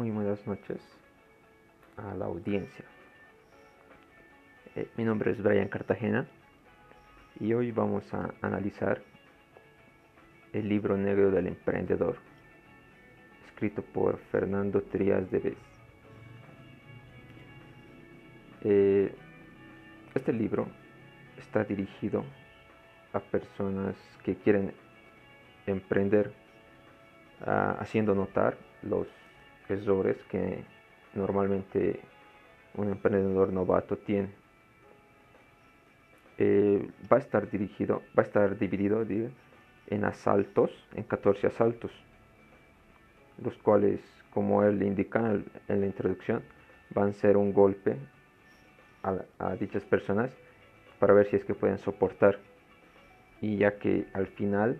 Muy buenas noches a la audiencia. Eh, mi nombre es Brian Cartagena y hoy vamos a analizar el libro negro del emprendedor, escrito por Fernando Trías de Vez. Eh, este libro está dirigido a personas que quieren emprender ah, haciendo notar los que normalmente un emprendedor novato tiene. Eh, va a estar dirigido, va a estar dividido en asaltos, en 14 asaltos, los cuales, como él indica en la introducción, van a ser un golpe a dichas personas para ver si es que pueden soportar y ya que al final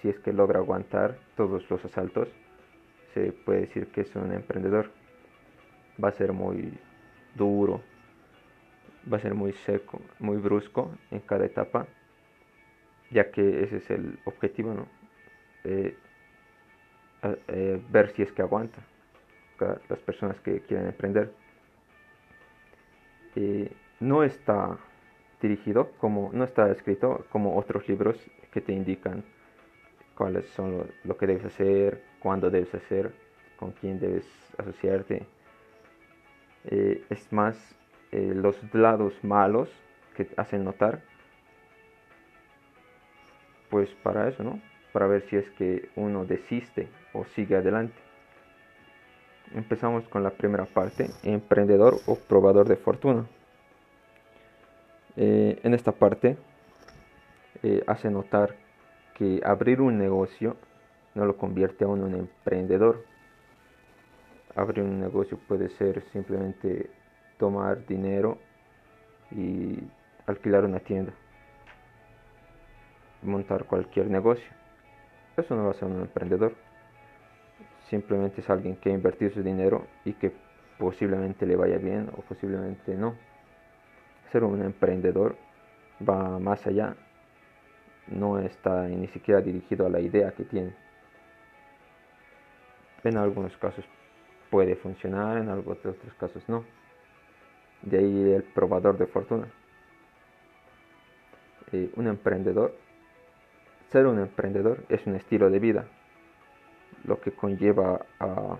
si es que logra aguantar todos los asaltos puede decir que es un emprendedor va a ser muy duro va a ser muy seco muy brusco en cada etapa ya que ese es el objetivo ¿no? Eh, ver si es que aguanta las personas que quieren emprender no está dirigido como no está escrito como otros libros que te indican cuáles son lo, que debes hacer, cuándo debes hacer, con quién debes asociarte. Eh, es más eh, los lados malos que hacen notar, pues para eso, ¿no? Para ver si es que uno desiste o sigue adelante. Empezamos con la primera parte, emprendedor o probador de fortuna. Eh, en esta parte hace notar que abrir un negocio no lo convierte a uno en emprendedor. Abrir un negocio puede ser simplemente tomar dinero y alquilar una tienda, montar cualquier negocio. Eso no va a ser un emprendedor. Simplemente es alguien que ha invertido su dinero y que posiblemente le vaya bien o posiblemente no ser un emprendedor va más allá, no está ni siquiera dirigido a la idea que tiene. En algunos casos puede funcionar, en algunos otros casos no. De ahí el probador de fortuna. Eh, un emprendedor, ser un emprendedor es un estilo de vida, lo que conlleva a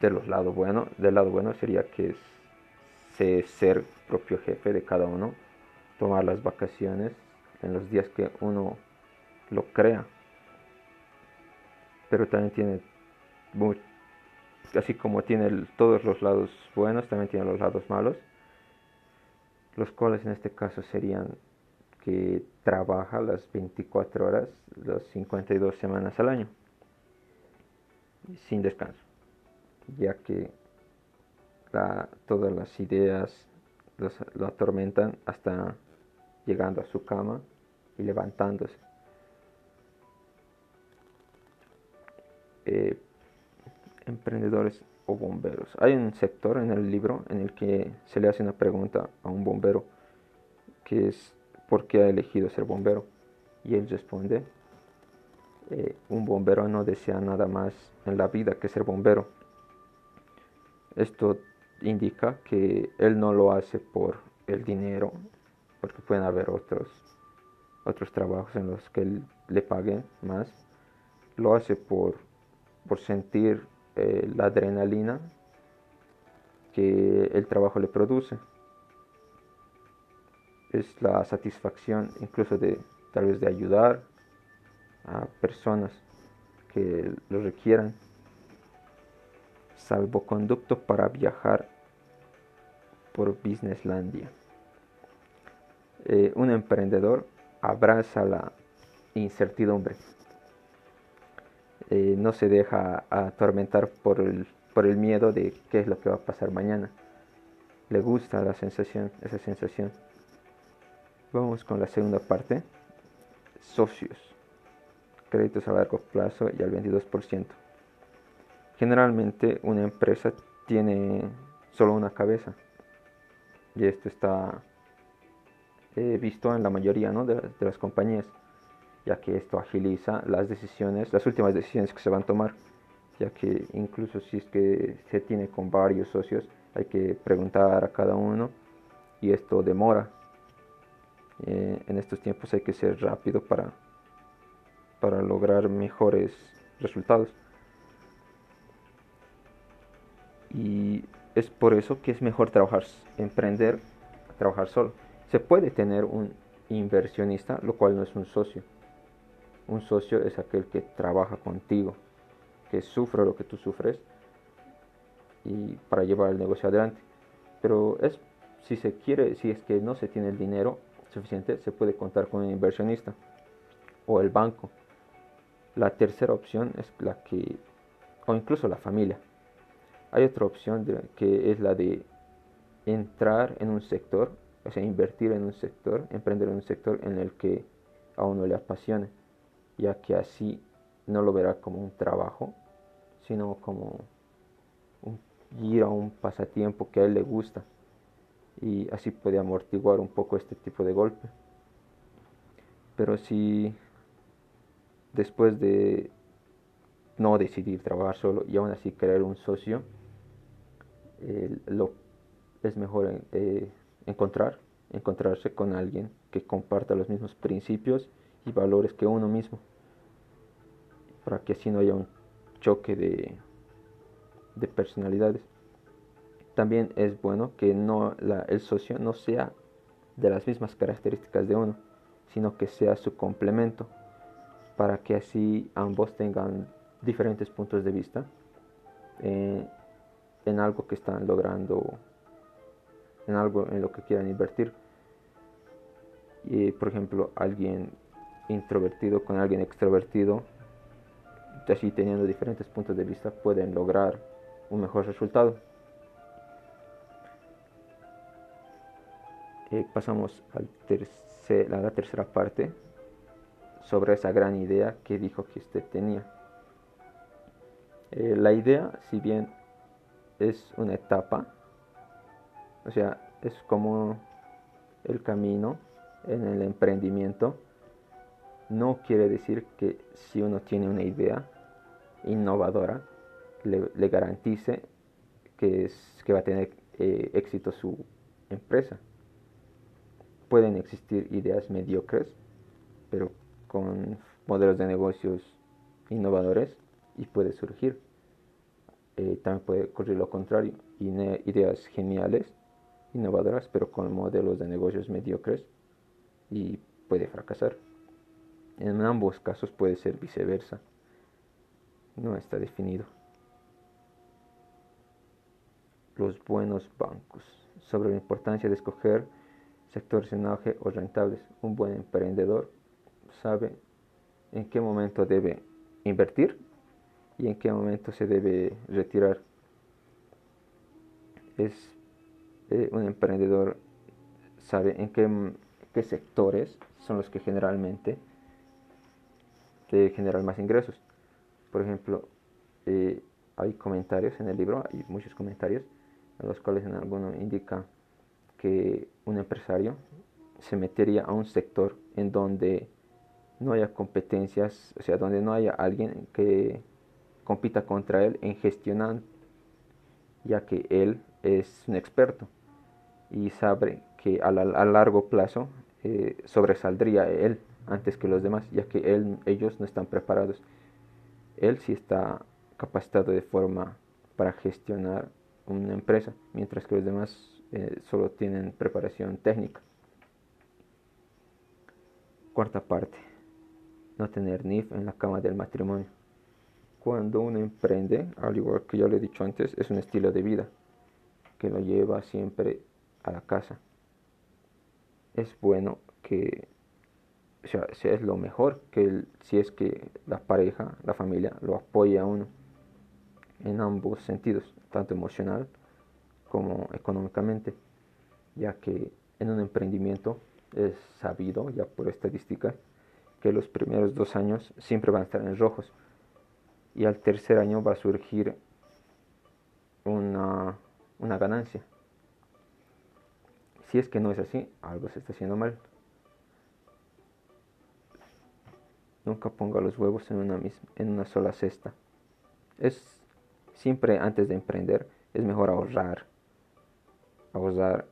de los lados buenos, del lado bueno sería que es ser propio jefe de cada uno, tomar las vacaciones en los días que uno lo crea. Pero también tiene, así como tiene todos los lados buenos, también tiene los lados malos, los cuales en este caso serían que trabaja las 24 horas, las 52 semanas al año, sin descanso, ya que todas las ideas lo atormentan hasta llegando a su cama y levantándose. Eh, emprendedores o bomberos. Hay un sector en el libro en el que se le hace una pregunta a un bombero que es ¿por qué ha elegido ser bombero? Y él responde, eh, un bombero no desea nada más en la vida que ser bombero. Esto indica que él no lo hace por el dinero, porque pueden haber otros, otros trabajos en los que él le paguen más. Lo hace por, por sentir eh, la adrenalina que el trabajo le produce. Es la satisfacción incluso de tal vez de ayudar a personas que lo requieran salvoconducto para viajar por Businesslandia. Eh, un emprendedor abraza la incertidumbre. Eh, no se deja atormentar por el, por el miedo de qué es lo que va a pasar mañana. Le gusta la sensación, esa sensación. Vamos con la segunda parte. Socios. Créditos a largo plazo y al 22%. Generalmente una empresa tiene solo una cabeza y esto está visto en la mayoría de, las compañías ya que esto agiliza las decisiones, las últimas decisiones que se van a tomar ya que incluso si es que se tiene con varios socios, hay que preguntar a cada uno y esto demora. Eh, en estos tiempos hay que ser rápido para, para lograr mejores resultados. Y es por eso que es mejor trabajar, emprender, trabajar solo. Se puede tener un inversionista, lo cual no es un socio. Un socio es aquel que trabaja contigo, que sufre lo que tú sufres y para llevar el negocio adelante. Pero es si se quiere, si es que no se tiene el dinero suficiente, se puede contar con un inversionista o el banco. La tercera opción es la que, o incluso la familia. Hay otra opción que es la de entrar en un sector, o sea, invertir en un sector, emprender en un sector en el que a uno le apasione, ya que así no lo verá como un trabajo, sino como un, ir a un pasatiempo que a él le gusta y así puede amortiguar un poco este tipo de golpe. Pero si después de no decidir trabajar solo y aún así crear un socio, lo es mejor eh, encontrar, encontrarse con alguien que comparta los mismos principios y valores que uno mismo, para que así no haya un choque de, de personalidades. También es bueno que no el socio no sea de las mismas características de uno, sino que sea su complemento, para que así ambos tengan diferentes puntos de vista eh, en algo que están logrando, en algo en lo que quieran invertir. Y por ejemplo, alguien introvertido con alguien extrovertido, así teniendo diferentes puntos de vista, pueden lograr un mejor resultado. Eh, pasamos a la tercera parte sobre esa gran idea que dijo que usted tenía. Eh, la idea, si bien es una etapa, o sea, es como el camino en el emprendimiento, no quiere decir que si uno tiene una idea innovadora, le, garantice que, es, que va a tener eh, éxito su empresa pueden existir ideas mediocres, pero con modelos de negocios innovadores y puede surgir. Eh, también puede ocurrir lo contrario, ideas geniales, innovadoras, pero con modelos de negocios mediocres y puede fracasar. En ambos casos puede ser viceversa. No está definido. Los buenos bancos. Sobre la importancia de escoger sectores en auge o rentables. Un buen emprendedor sabe en qué momento debe invertir y en qué momento se debe retirar. Es eh, un emprendedor sabe en qué, sectores son los que generalmente te generan más ingresos. Por ejemplo, eh, hay comentarios en el libro, hay muchos comentarios en los cuales en alguno indica que un empresario se metería a un sector en donde no haya competencias, o sea, donde no haya alguien que compita contra él en gestionar, ya que él es un experto y sabe que a, largo plazo eh, sobresaldría él antes que los demás, ya que él, ellos no están preparados. Él sí está capacitado de forma para gestionar una empresa, mientras que los demás eh, solo tienen preparación técnica. Cuarta parte, no tener NIF en la cama del matrimonio. Cuando uno emprende, al igual que ya lo he dicho antes, es un estilo de vida que lo lleva siempre a la casa. Es bueno que, o sea, es lo mejor que si es que la pareja, la familia, lo apoya a uno en ambos sentidos, tanto emocional como económicamente, ya que en un emprendimiento es sabido ya por estadística que los primeros dos años siempre van a estar en rojos y al tercer año va a surgir una, una ganancia. Si es que no es así, algo se está haciendo mal. Nunca ponga los huevos en una, misma, en una sola cesta. Es siempre antes de emprender, es mejor ahorrar, ahorrar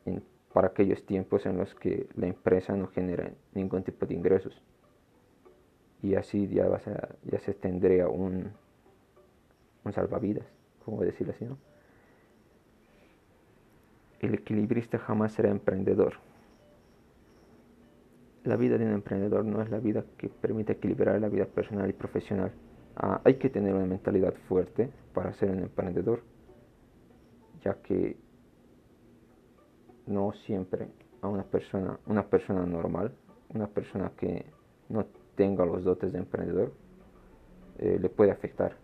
para aquellos tiempos en los que la empresa no genera ningún tipo de ingresos. Y así ya, vas ya se tendría un, un salvavidas, como decirlo así, ¿no? El equilibrista jamás será emprendedor. La vida de un emprendedor no es la vida que permite equilibrar la vida personal y profesional. Ah, hay que tener una mentalidad fuerte para ser un emprendedor, ya que no siempre a una persona, una persona normal, una persona que no tenga los dotes de emprendedor, eh, le puede afectar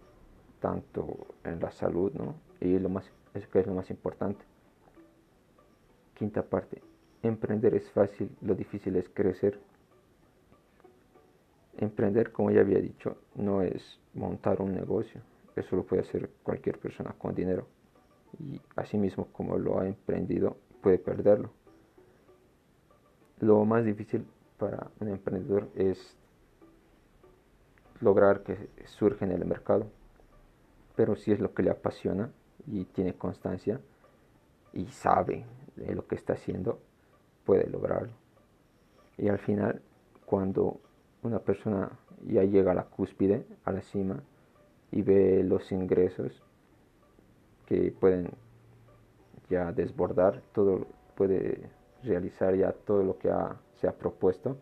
tanto en la salud, ¿no? Y lo más, es que es lo más importante. Quinta parte. Emprender es fácil, lo difícil es crecer. Emprender, como ya había dicho, no es montar un negocio. Eso lo puede hacer cualquier persona con dinero. Y asimismo, como lo ha emprendido, puede perderlo. Lo más difícil para un emprendedor es lograr que surja en el mercado. Pero si es lo que le apasiona y tiene constancia y sabe de lo que está haciendo, puede lograrlo. Y al final, cuando una persona ya llega a la cúspide, a la cima, y ve los ingresos que pueden ya desbordar, todo puede realizar ya todo lo que se ha propuesto,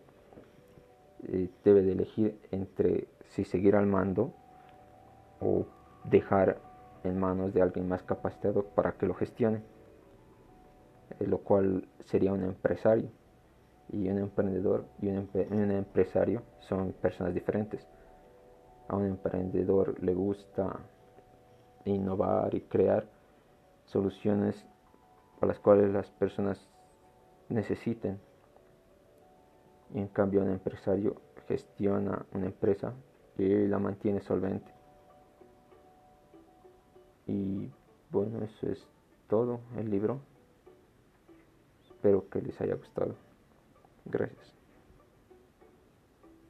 y debe de elegir entre si seguir al mando o dejar en manos de alguien más capacitado para que lo gestione. Eh, lo cual sería un empresario. Y un emprendedor y un, empresario son personas diferentes. A un emprendedor le gusta innovar y crear soluciones a las cuales las personas necesiten. Y en cambio un empresario gestiona una empresa y la mantiene solvente. Y bueno, eso es todo el libro. Espero que les haya gustado. Gracias.